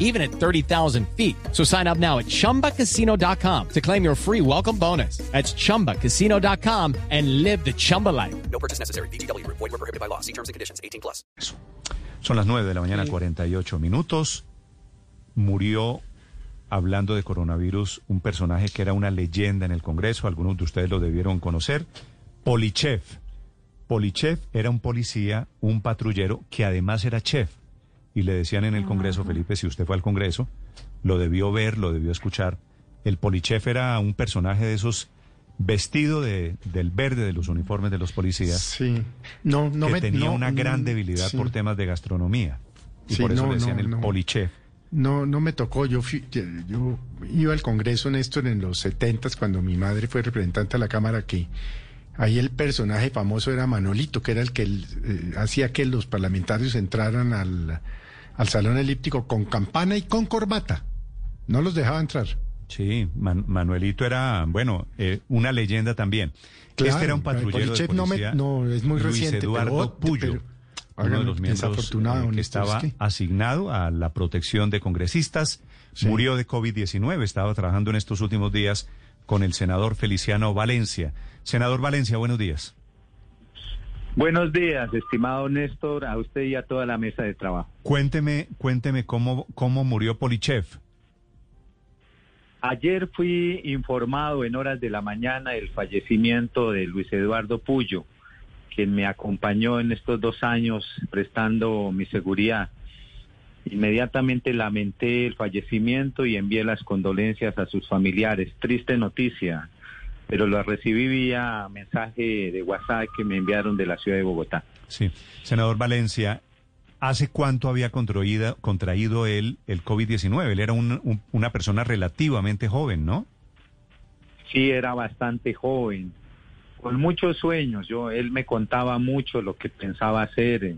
even at 30,000 feet. So sign up now at chumbacasino.com to claim your free welcome bonus. That's chumbacasino.com and live the Chumba life. No purchase necessary. BGW. Void were prohibited by law. See terms and conditions. 18 plus. Son las 9 de la mañana, 48 minutos. Murió, hablando de coronavirus, un personaje que era una leyenda en el Congreso. Algunos de ustedes lo debieron conocer. Polichev. Polichev era un policía, un patrullero, que además era chef. Y le decían en el Congreso, Felipe, si usted fue al Congreso, lo debió ver, lo debió escuchar. El Polichev era un personaje de esos vestido de, del verde de los uniformes de los policías. Sí. No, no que me tenía no, una gran mm, debilidad sí. por temas de gastronomía. Y Sí, por eso no, le decían no, el no. polichef. No, no me tocó. Yo, fui- yo, yo iba al Congreso, Néstor, en los setentas, cuando mi madre fue representante de la Cámara, que ahí el personaje famoso era Manolito, que era el que eh, hacía que los parlamentarios entraran al, al salón elíptico con campana y con corbata. No los dejaba entrar. Sí, Man- Manuelito era, bueno, eh, una leyenda también. Claro, este era un pero patrullero de Polichev no me- policía. no, es muy Luis reciente, pero Eduardo otro- Puyo, pero- uno de los miembros desafortunado, eh, que estaba es que- asignado a la protección de congresistas. Sí. Murió de COVID-19. Estaba trabajando en estos últimos días con el senador Feliciano Valencia. Senador Valencia, buenos días. Buenos días, estimado Néstor, a usted y a toda la mesa de trabajo. Cuénteme, cuénteme cómo, cómo murió Polichev. Ayer fui informado en horas de la mañana del fallecimiento de Luis Eduardo Puyo, quien me acompañó en estos dos años prestando mi seguridad. Inmediatamente lamenté el fallecimiento y envié las condolencias a sus familiares. Triste noticia, pero lo recibí vía mensaje de WhatsApp que me enviaron de la ciudad de Bogotá. Sí, senador Valencia, ¿hace cuánto había contraído, contraído él el COVID-19? Él era un- un- una persona relativamente joven, ¿no? Sí, era bastante joven, con muchos sueños. Yo, él me contaba mucho lo que pensaba hacer,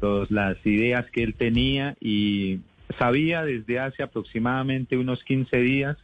los- las ideas que él tenía y sabía desde hace aproximadamente unos 15 días,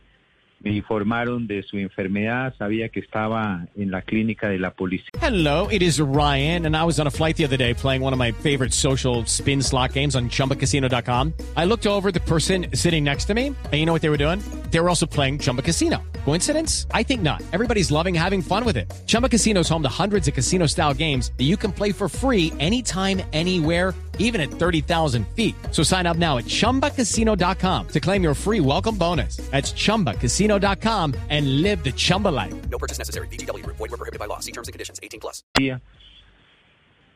me informaron de su enfermedad, sabía que estaba en la clínica de la policía. Hello, it is Ryan, and I was on a flight the other day playing one of my favorite social spin slot games on chumbacasino.com. I looked over the person sitting next to me, and you know what they were doing? They were also playing Chumba Casino. Coincidence? I think not. Everybody's loving having fun with it. Chumba Casino is home to hundreds of casino style games that you can play for free anytime, anywhere, even at 30,000 feet. So sign up now at chumbacasino.com to claim your free welcome bonus. That's chumbacasino.com and live the Chumba life. No purchase necessary. BGW. Void were prohibited by law. See terms and conditions. 18 plus. día.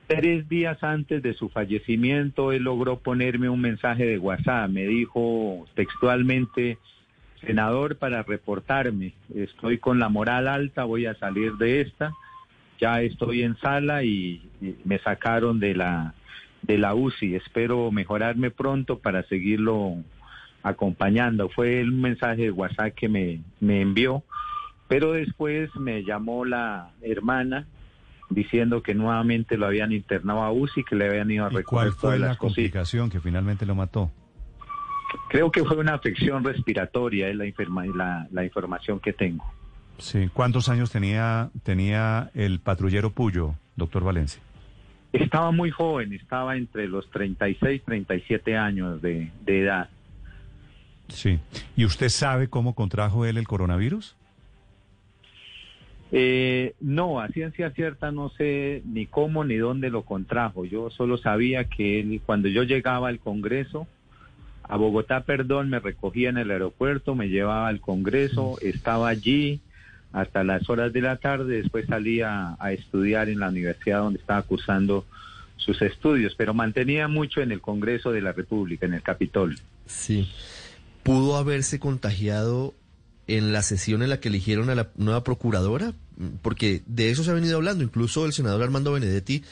Tres días antes de su fallecimiento, él logró ponerme un mensaje de WhatsApp. Me dijo textualmente, senador, para reportarme, estoy con la moral alta, voy a salir de esta. Ya estoy en sala y, y me sacaron de la, de la UCI. Espero mejorarme pronto para seguirlo acompañando. Fue un mensaje de WhatsApp que me, me envió. Pero después me llamó la hermana diciendo que nuevamente lo habían internado a UCI, que le habían ido a ¿Y recoger cuál fue todas la las cositas. complicación que finalmente lo mató? Creo que fue una afección respiratoria, es la, la, la información que tengo. Sí. ¿Cuántos años tenía, tenía el patrullero Puyo, doctor Valencia? Estaba muy joven, estaba entre los 36 37 años de, de edad. Sí. ¿Y usted sabe cómo contrajo él el coronavirus? Eh, no, a ciencia cierta no sé ni cómo ni dónde lo contrajo. Yo solo sabía que él, cuando yo llegaba al Congreso, a Bogotá, perdón, me recogía en el aeropuerto, me llevaba al Congreso, estaba allí hasta las horas de la tarde, después salía a estudiar en la universidad donde estaba cursando sus estudios, pero mantenía mucho en el Congreso de la República, en el Capitolio. Sí. ¿Pudo haberse contagiado en la sesión en la que eligieron a la nueva procuradora? Porque de eso se ha venido hablando. Incluso el senador Armando Benedetti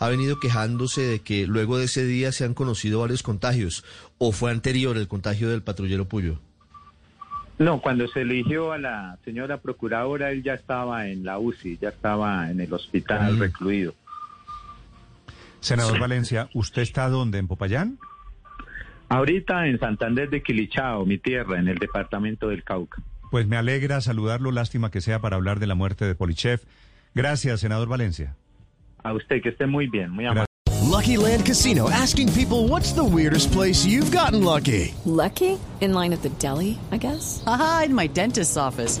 ha venido quejándose de que luego de ese día se han conocido varios contagios. ¿O fue anterior el contagio del patrullero Puyo? No, cuando se eligió a la señora procuradora, él ya estaba en la UCI, ya estaba en el hospital Mm. recluido. Senador Valencia, ¿usted está dónde? ¿En Popayán? Ahorita en Santander de Quilichao, mi tierra, en el departamento del Cauca. Pues me alegra saludarlo, lástima que sea para hablar de la muerte de Polichev. Gracias, senador Valencia. A usted que esté muy bien, muy amable. Lucky Land Casino asking people what's the weirdest place you've gotten lucky? Lucky? In line at the deli, I guess? Aha, in my dentist's office.